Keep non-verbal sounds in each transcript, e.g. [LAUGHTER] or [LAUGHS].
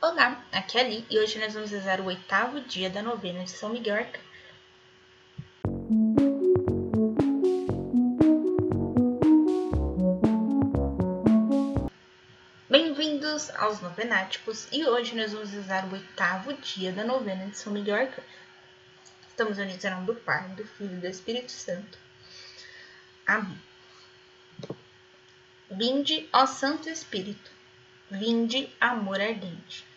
Olá, aqui é Ali e hoje nós vamos rezar o oitavo dia da novena de São Miguel Arcanjo. Bem-vindos aos Novenáticos e hoje nós vamos rezar o oitavo dia da novena de São Miguel Arcanjo. Estamos unidos em nome do Pai, do Filho e do Espírito Santo. Amém. Vinde, ó Santo Espírito, vinde, amor ardente.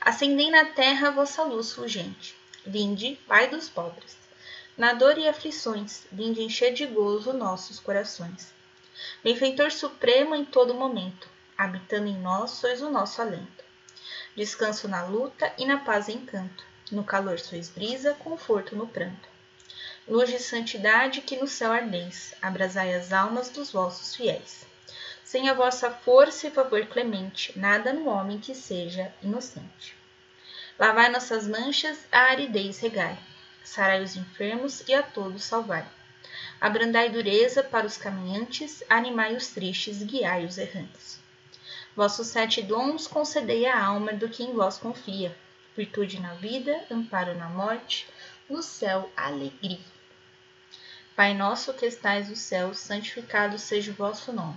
Acendei na terra vossa luz fulgente. Vinde, Pai dos pobres. Na dor e aflições, vinde encher de gozo nossos corações. Benfeitor supremo em todo momento, habitando em nós sois o nosso alento. Descanso na luta e na paz encanto. No calor sois brisa, conforto no pranto. Luz de santidade que no céu ardeis, abrasai as almas dos vossos fiéis. Sem a vossa força e favor clemente, nada no homem que seja inocente. Lavai nossas manchas, a aridez regai. Sarai os enfermos e a todos salvai. Abrandai dureza para os caminhantes, animai os tristes, guiai os errantes. Vossos sete dons concedei à alma do que em vós confia. Virtude na vida, amparo na morte, no céu alegria. Pai nosso que estais no céu, santificado seja o vosso nome.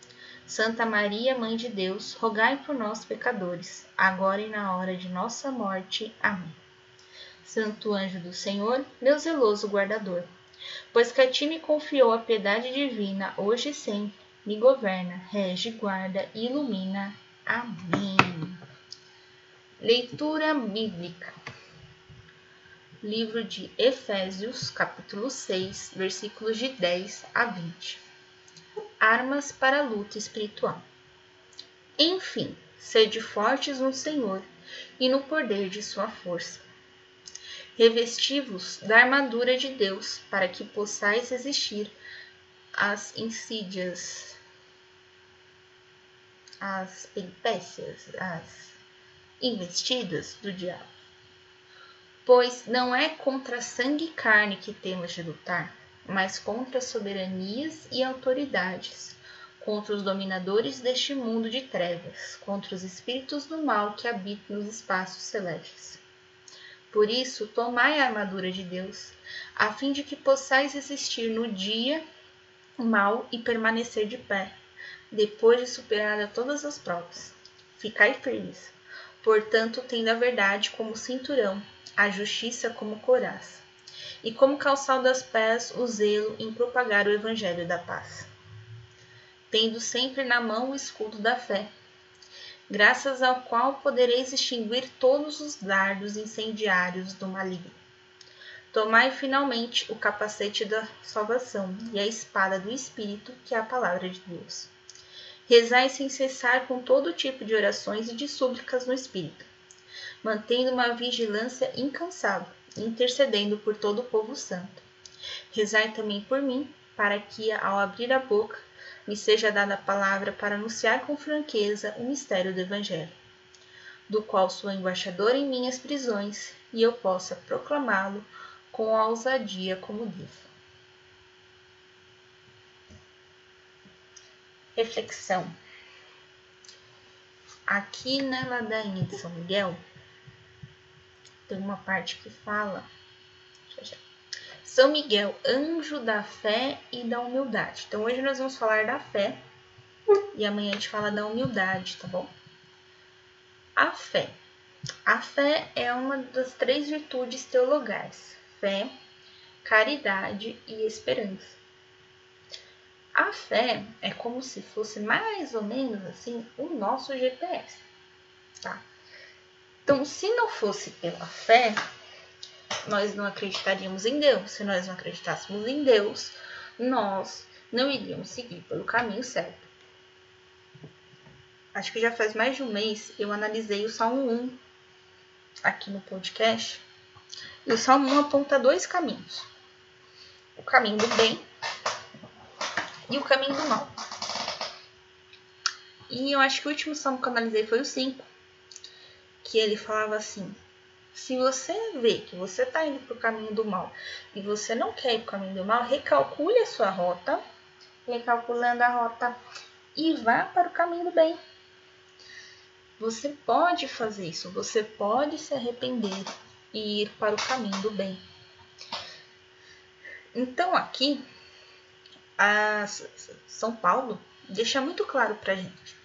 Santa Maria, Mãe de Deus, rogai por nós, pecadores, agora e na hora de nossa morte. Amém. Santo anjo do Senhor, meu zeloso guardador, pois que a ti me confiou a piedade divina, hoje e sempre, me governa, rege, guarda e ilumina. Amém. Leitura bíblica. Livro de Efésios, capítulo 6, versículos de 10 a 20 armas para a luta espiritual. Enfim, sede fortes no Senhor e no poder de sua força. Revesti-vos da armadura de Deus, para que possais resistir às insídias, às peripécias, às investidas do diabo. Pois não é contra sangue e carne que temos de lutar, mas contra soberanias e autoridades, contra os dominadores deste mundo de trevas, contra os espíritos do mal que habitam nos espaços celestes. Por isso, tomai a armadura de Deus, a fim de que possais resistir no dia mal e permanecer de pé, depois de superar todas as provas. Ficai firmes, portanto, tendo a verdade como cinturão, a justiça como coraça e como calçado das pés o zelo em propagar o evangelho da paz. Tendo sempre na mão o escudo da fé, graças ao qual podereis extinguir todos os dardos incendiários do maligno. Tomai finalmente o capacete da salvação e a espada do Espírito, que é a palavra de Deus. Rezai sem cessar com todo tipo de orações e de súplicas no Espírito, mantendo uma vigilância incansável intercedendo por todo o povo santo. Rezai também por mim, para que, ao abrir a boca, me seja dada a palavra para anunciar com franqueza o mistério do Evangelho, do qual sou embaixador em minhas prisões, e eu possa proclamá-lo com ousadia como devo. Reflexão. Aqui na ladainha de São Miguel, tem uma parte que fala. São Miguel, anjo da fé e da humildade. Então hoje nós vamos falar da fé e amanhã a gente fala da humildade, tá bom? A fé. A fé é uma das três virtudes teologais: fé, caridade e esperança. A fé é como se fosse mais ou menos assim o nosso GPS, tá? Então, se não fosse pela fé, nós não acreditaríamos em Deus. Se nós não acreditássemos em Deus, nós não iríamos seguir pelo caminho certo. Acho que já faz mais de um mês eu analisei o Salmo 1 aqui no podcast E o Salmo 1 aponta dois caminhos: o caminho do bem e o caminho do mal. E eu acho que o último salmo que eu analisei foi o 5, que ele falava assim: se você vê que você está indo para o caminho do mal e você não quer ir para o caminho do mal, recalcule a sua rota, recalculando a rota e vá para o caminho do bem. Você pode fazer isso, você pode se arrepender e ir para o caminho do bem. Então aqui, São Paulo deixa muito claro para a gente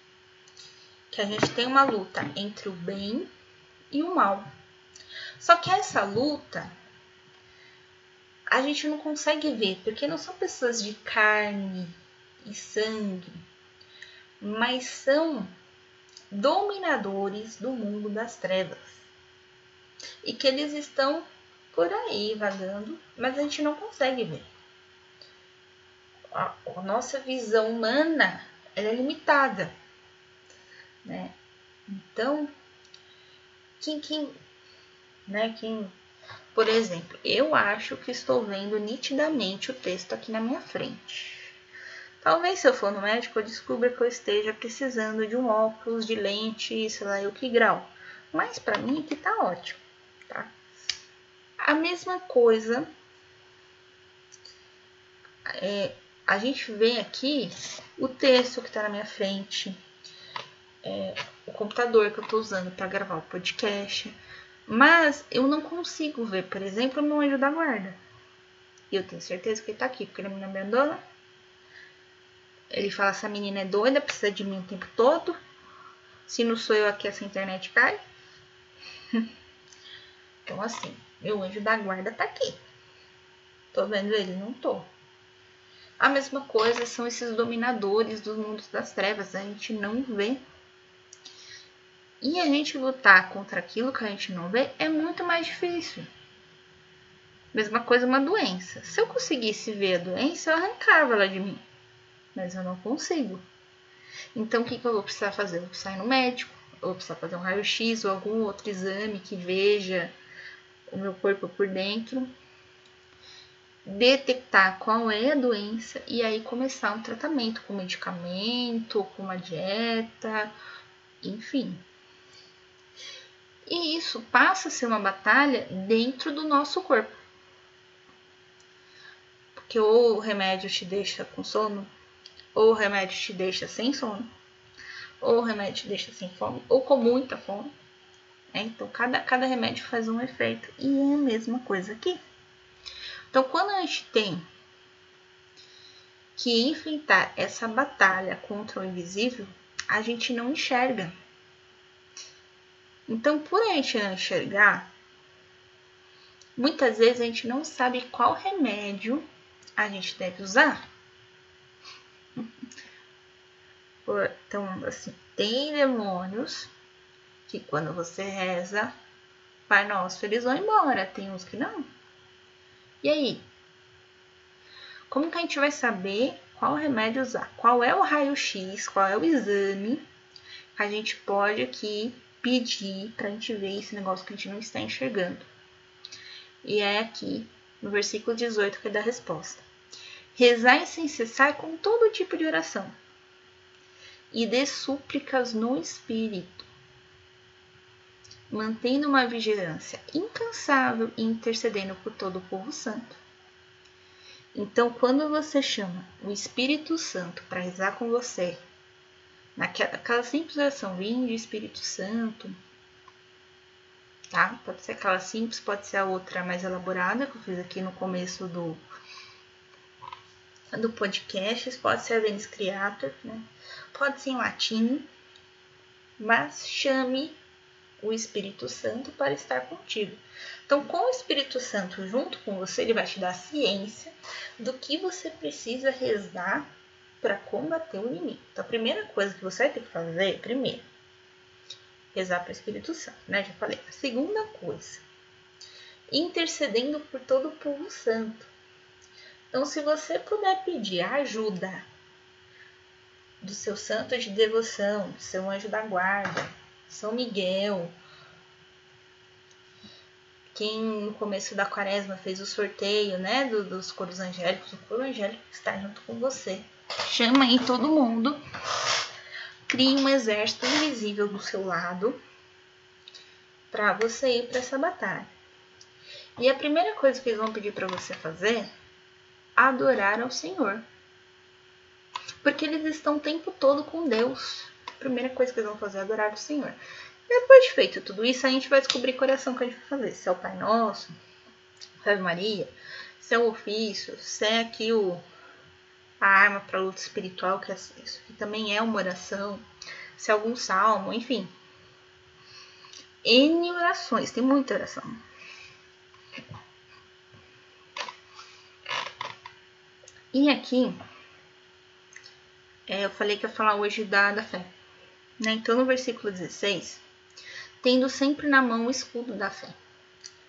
que a gente tem uma luta entre o bem e o mal. Só que essa luta a gente não consegue ver, porque não são pessoas de carne e sangue, mas são dominadores do mundo das trevas. E que eles estão por aí vagando, mas a gente não consegue ver. A, nossa visão humana é limitada, né? Então, quem, quem, né, quem, por exemplo, eu acho que estou vendo nitidamente o texto aqui na minha frente. Talvez se eu for no médico eu descubra que eu esteja precisando de um óculos, de lente, sei lá, o que grau. Mas para mim aqui tá ótimo, tá? A mesma coisa, é, a gente vê aqui o texto que está na minha frente, é, computador que eu estou usando para gravar o podcast, mas eu não consigo ver, por exemplo, meu anjo da guarda. E eu tenho certeza que ele está aqui, porque ele não me abandona, ele fala: essa menina é doida, precisa de mim o tempo todo. Se não sou eu aqui, essa internet cai. [LAUGHS] então, assim, meu anjo da guarda tá aqui. Tô vendo ele? Não tô. A mesma coisa são esses dominadores dos mundos das trevas. A gente não vê. E a gente lutar contra aquilo que a gente não vê é muito mais difícil. Mesma coisa uma doença. Se eu conseguisse ver a doença, eu arrancava ela de mim mas eu não consigo. Então, o que, que eu vou precisar fazer? Eu vou precisar ir no médico, eu vou precisar fazer um raio-x ou algum outro exame que veja o meu corpo por dentro, detectar qual é a doença e aí começar um tratamento com medicamento, com uma dieta, enfim. E isso passa a ser uma batalha dentro do nosso corpo. Porque ou o remédio te deixa com sono, ou o remédio te deixa sem sono, ou o remédio te deixa sem fome, ou com muita fome. É, então, cada, cada remédio faz um efeito. E é a mesma coisa aqui. Então, quando a gente tem que enfrentar essa batalha contra o invisível, a gente não enxerga. Então, por a gente não enxergar, muitas vezes a gente não sabe qual remédio a gente deve usar. Então, assim, tem demônios que quando você reza, Pai Nosso, eles vão embora. Tem uns que não. E aí? Como que a gente vai saber qual remédio usar? Qual é o raio-x? Qual é o exame que a gente pode aqui pedir para a gente ver esse negócio que a gente não está enxergando? E é aqui no versículo 18 que dá a resposta. Rezai sem cessar com todo tipo de oração e dê súplicas no espírito, mantendo uma vigilância incansável e intercedendo por todo o povo santo. Então, quando você chama o Espírito Santo para rezar com você, naquela simples oração, vinde Espírito Santo, tá? Pode ser aquela simples, pode ser a outra mais elaborada que eu fiz aqui no começo do do podcast, pode ser a Venus Creator, né? pode ser em latim, mas chame o Espírito Santo para estar contigo. Então, com o Espírito Santo junto com você, ele vai te dar ciência do que você precisa rezar para combater o inimigo. Então, a primeira coisa que você vai ter que fazer, primeiro, rezar para o Espírito Santo, né? Já falei. A segunda coisa, intercedendo por todo o povo santo. Então, se você puder pedir ajuda do seu santo de devoção, do seu anjo da guarda, São Miguel, quem no começo da quaresma fez o sorteio, né, do, dos coros angélicos, o coro angélico está junto com você. Chama aí todo mundo, crie um exército invisível do seu lado para você ir para essa batalha. E a primeira coisa que eles vão pedir para você fazer é adorar ao Senhor. Porque eles estão o tempo todo com Deus. A primeira coisa que eles vão fazer é adorar o Senhor. Depois de feito tudo isso, a gente vai descobrir qual oração que a gente vai fazer. Se é o Pai Nosso, é Maria, se é o ofício, se é aqui o, a arma para a luta espiritual, que, é, isso, que também é uma oração, se é algum salmo, enfim. N orações, tem muita oração. E aqui, é, eu falei que ia falar hoje da, da fé. Né? Então, no versículo 16, tendo sempre na mão o escudo da fé.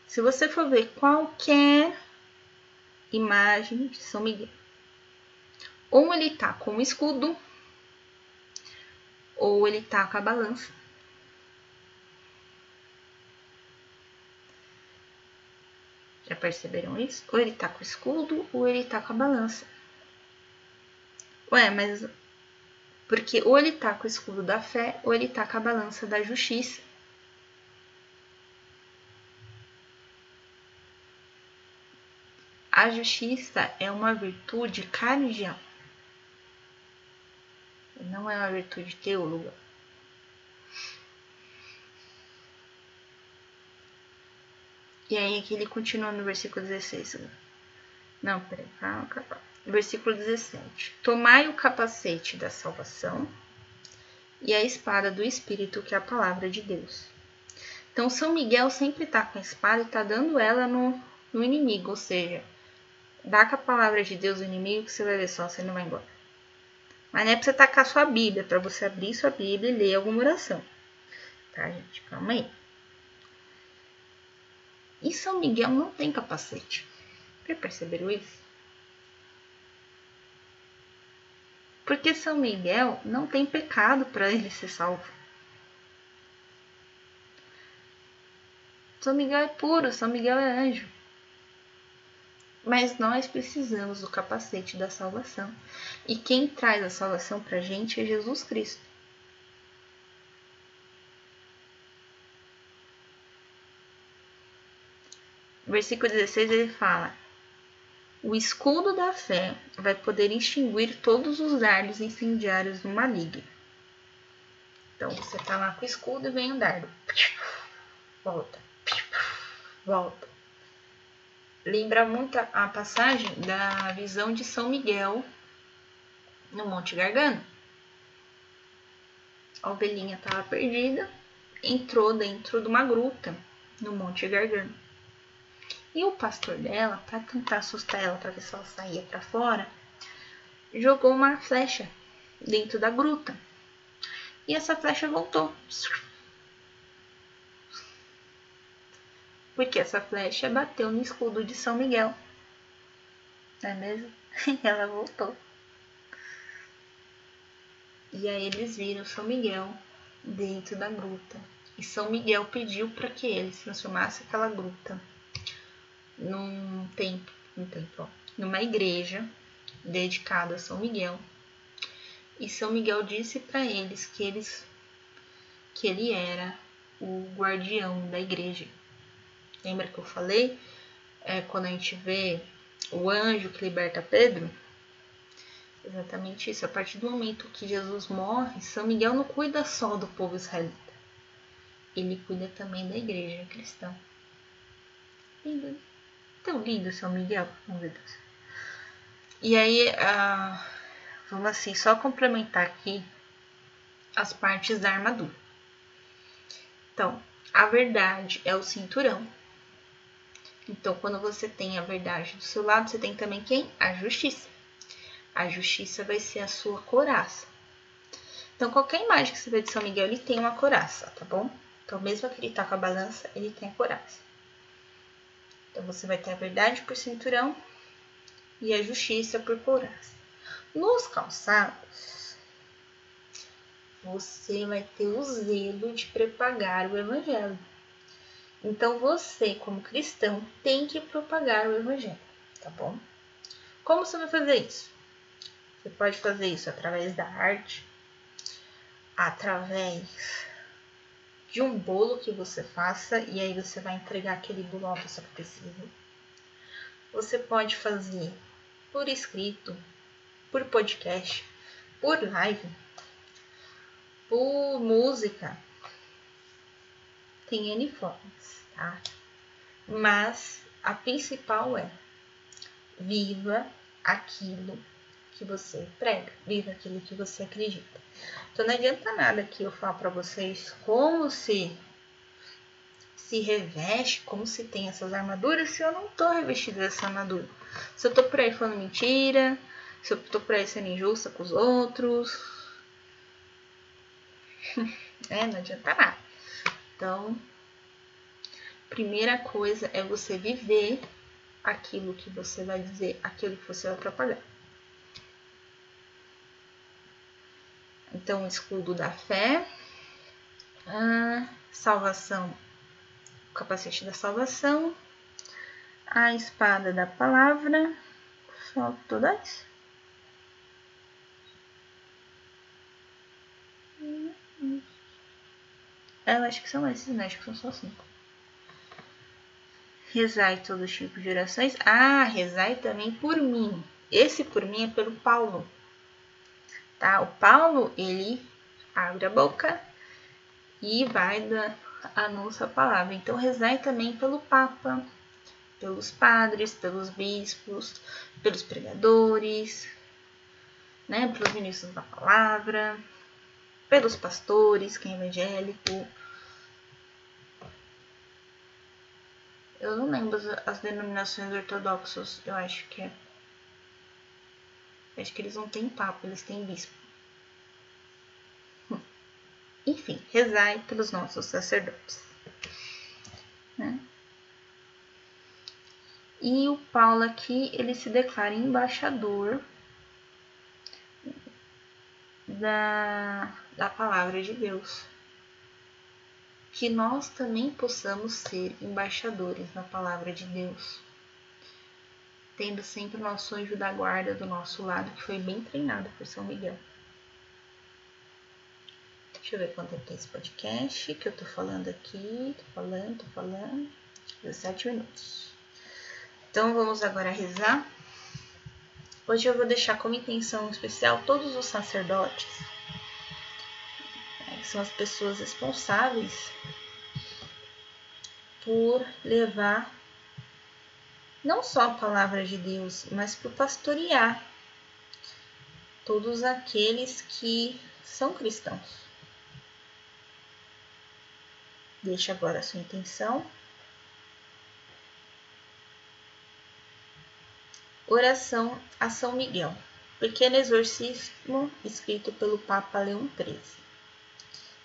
Se você for ver qualquer imagem de São Miguel, ou ele tá com o escudo, ou ele tá com a balança. Já perceberam isso? Ou ele tá com o escudo, ou ele tá com a balança. Ué, mas. Porque ou ele tá com o escudo da fé, ou ele tá com a balança da justiça. A justiça é uma virtude cardial. Não é uma virtude teóloga. E aí aqui ele continua no versículo 16. Não, peraí, calma, calma. Versículo 17. Tomai o capacete da salvação e a espada do Espírito, que é a palavra de Deus. Então, São Miguel sempre está com a espada e está dando ela no, no inimigo, ou seja, Dá com a palavra de Deus o inimigo que você vai ver só, você não vai embora. Mas não é pra você tacar sua Bíblia, é pra você abrir sua Bíblia e ler alguma oração. Tá, gente? Calma aí. E São Miguel não tem capacete. Já perceberam isso? Porque São Miguel não tem pecado para ele ser salvo. São Miguel é puro, São Miguel é anjo. Mas nós precisamos do capacete da salvação. E quem traz a salvação para a gente é Jesus Cristo. Versículo 16 ele fala: O escudo da fé vai poder extinguir todos os dardos incendiários do maligno. Então você tá lá com o escudo e vem o dardo. Volta. Volta lembra muito a passagem da visão de São Miguel no Monte Gargano. A ovelhinha estava perdida, entrou dentro de uma gruta no Monte Gargano. E o pastor dela, para tentar assustar ela, para ver se ela saía para fora, jogou uma flecha dentro da gruta. E essa flecha voltou porque essa flecha bateu no escudo de São Miguel. Não é mesmo? [LAUGHS] Ela voltou. E aí eles viram São Miguel dentro da gruta. E São Miguel pediu para que eles transformassem aquela gruta num templo, num templo, numa igreja dedicada a São Miguel. E São Miguel disse para eles que eles que ele era o guardião da igreja. Lembra que eu falei? É, quando a gente vê o anjo que liberta Pedro? Exatamente isso. A partir do momento que Jesus morre, São Miguel não cuida só do povo israelita. Ele cuida também da igreja cristã. Lindo. Tão lindo São Miguel. Deus. E aí, uh, vamos assim, só complementar aqui as partes da armadura. Então, a verdade é o cinturão. Então, quando você tem a verdade do seu lado, você tem também quem? A justiça. A justiça vai ser a sua coraça. Então, qualquer imagem que você vê de São Miguel, ele tem uma coraça, tá bom? Então, mesmo que ele tá com a balança, ele tem a coraça. Então, você vai ter a verdade por cinturão e a justiça por coraça. Nos calçados, você vai ter o zelo de propagar o evangelho. Então você, como cristão, tem que propagar o evangelho, tá bom? Como você vai fazer isso? Você pode fazer isso através da arte, através de um bolo que você faça e aí você vai entregar aquele bolo a pessoa que precisa. Você pode fazer por escrito, por podcast, por live, por música. Tem N formas, tá? Mas a principal é viva aquilo que você prega, viva aquilo que você acredita. Então não adianta nada que eu falar para vocês como se se reveste, como se tem essas armaduras, se eu não tô revestida dessa armadura. Se eu tô por aí falando mentira, se eu tô por aí sendo injusta com os outros. [LAUGHS] é, não adianta nada. Então, primeira coisa é você viver aquilo que você vai dizer, aquilo que você vai propagar. Então, escudo da fé, a salvação, o capacete da salvação, a espada da palavra, só todas. Eu acho que são esses, né? Acho que são só cinco. Rezai todos os tipos de orações. Ah, rezai também por mim. Esse por mim é pelo Paulo tá? O Paulo, ele abre a boca e vai dar anúncio a palavra. Então, rezai também pelo Papa, pelos padres, pelos bispos, pelos pregadores, né? Pelos ministros da palavra, pelos pastores, quem é evangélico. Eu não lembro as, denominações ortodoxas, eu acho que é Acho que eles não têm papo, eles têm bispo. [LAUGHS] Enfim, rezai pelos nossos sacerdotes. Né? E o Paulo aqui, ele se declara embaixador da, da palavra de Deus. Que nós também possamos ser embaixadores da palavra de Deus tendo sempre o nosso anjo da guarda do nosso lado, que foi bem treinado por São Miguel. Deixa eu ver quanto tempo tem esse podcast que eu tô falando aqui. Tô falando, tô falando. 17 minutos. Então vamos agora rezar. Hoje eu vou deixar como intenção especial todos os sacerdotes, são as pessoas responsáveis por levar não só a palavra de Deus, mas para pastorear todos aqueles que são cristãos. Deixe agora a sua intenção. Oração a São Miguel. Pequeno exorcismo escrito pelo Papa Leão XIII.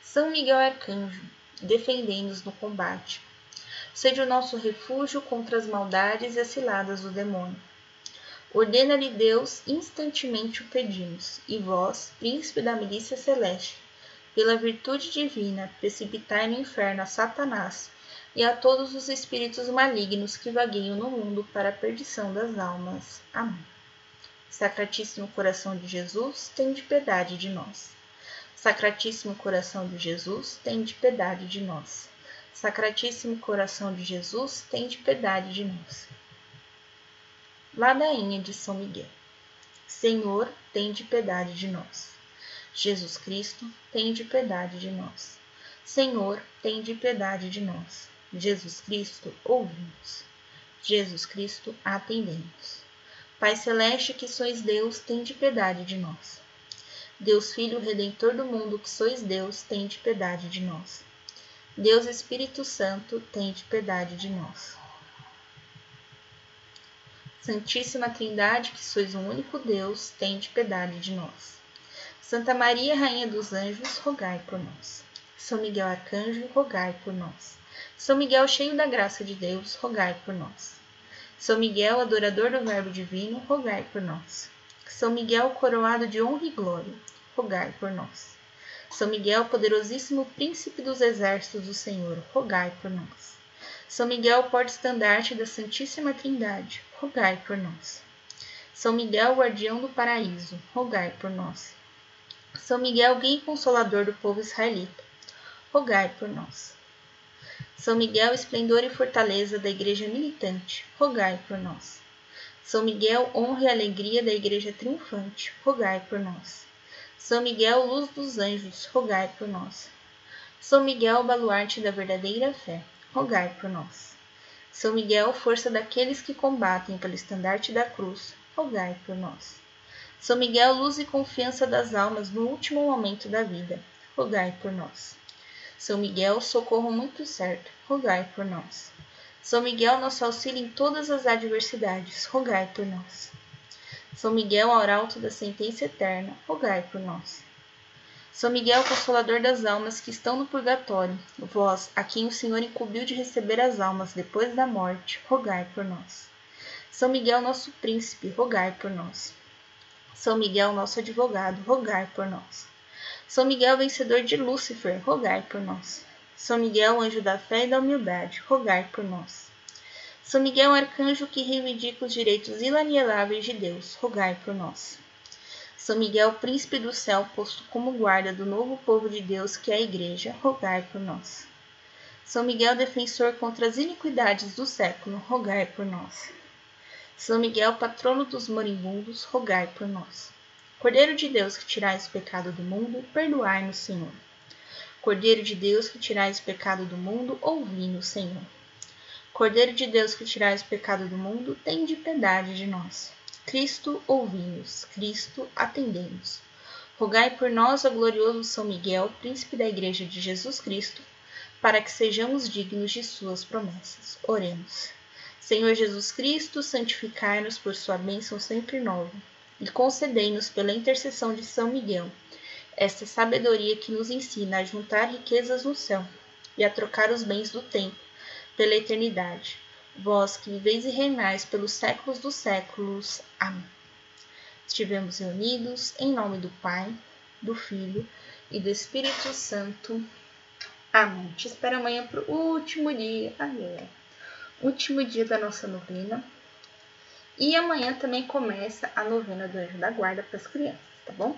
São Miguel Arcanjo, defendendo-nos no combate Sede o nosso refúgio contra as maldades e as ciladas do demônio. Ordena-lhe Deus, instantemente o pedimos, e vós, príncipe da milícia celeste, pela virtude divina, precipitai no inferno a Satanás e a todos os espíritos malignos que vagueiam no mundo para a perdição das almas. Amém. Sacratíssimo coração de Jesus, tem de piedade de nós. Sacratíssimo coração de Jesus, tem de piedade de nós. Sacratíssimo coração de Jesus, tende piedade de nós. Ladainha de São Miguel. Senhor, tende piedade de nós. Jesus Cristo, tende piedade de nós. Senhor, tende piedade de nós. Jesus Cristo, ouvimos. Jesus Cristo, atendemos. Pai celeste, que sois Deus, tende piedade de nós. Deus Filho Redentor do mundo, que sois Deus, tende piedade de nós. Deus Espírito Santo, tende piedade de nós. Santíssima Trindade, que sois o único Deus, tende piedade de nós. Santa Maria, Rainha dos Anjos, rogai por nós. São Miguel Arcanjo, rogai por nós. São Miguel, cheio da graça de Deus, rogai por nós. São Miguel, adorador do Verbo Divino, rogai por nós. São Miguel, coroado de honra e glória, rogai por nós. São Miguel, poderosíssimo príncipe dos exércitos do Senhor, rogai por nós. São Miguel, porta-estandarte da Santíssima Trindade, rogai por nós. São Miguel, guardião do paraíso, rogai por nós. São Miguel, guia e consolador do povo israelita, rogai por nós. São Miguel, esplendor e fortaleza da Igreja militante, rogai por nós. São Miguel, honra e alegria da Igreja triunfante, rogai por nós. São Miguel, luz dos anjos, rogai por nós. São Miguel, baluarte da verdadeira fé, rogai por nós. São Miguel, força daqueles que combatem pelo estandarte da cruz, rogai por nós. São Miguel, luz e confiança das almas no último momento da vida, rogai por nós. São Miguel, socorro muito certo, rogai por nós. São Miguel, nosso auxílio em todas as adversidades, rogai por nós. São Miguel, arauto da sentença eterna, rogai por nós. São Miguel, consolador das almas que estão no purgatório, vós, a quem o Senhor incumbiu de receber as almas depois da morte, rogai por nós. São Miguel, nosso príncipe, rogai por nós. São Miguel, nosso advogado, rogai por nós. São Miguel, vencedor de Lúcifer, rogai por nós. São Miguel, anjo da fé e da humildade, rogai por nós. São Miguel, arcanjo que reivindica os direitos inalienáveis de Deus, rogai por nós. São Miguel, príncipe do céu, posto como guarda do novo povo de Deus que é a Igreja, rogai por nós. São Miguel, defensor contra as iniquidades do século, rogai por nós. São Miguel, patrono dos moribundos, rogai por nós. Cordeiro de Deus que tirais o pecado do mundo, perdoai-nos, Senhor. Cordeiro de Deus que tirais o pecado do mundo, ouvi-nos, Senhor. Cordeiro de Deus que tirais o pecado do mundo, tende piedade de nós. Cristo, ouvi-nos. Cristo, atendemos. Rogai por nós, ó glorioso São Miguel, príncipe da Igreja de Jesus Cristo, para que sejamos dignos de suas promessas. Oremos. Senhor Jesus Cristo, santificai-nos por sua bênção sempre nova, e concedei-nos pela intercessão de São Miguel, esta sabedoria que nos ensina a juntar riquezas no céu e a trocar os bens do tempo pela eternidade vós que viveis e reinais pelos séculos dos séculos. Amém. Estivemos reunidos em nome do Pai, do Filho e do Espírito Santo. Amém. Te espero amanhã para o último dia. Ai, Último dia da nossa novena. E amanhã também começa a novena do Anjo da Guarda para as crianças, tá bom?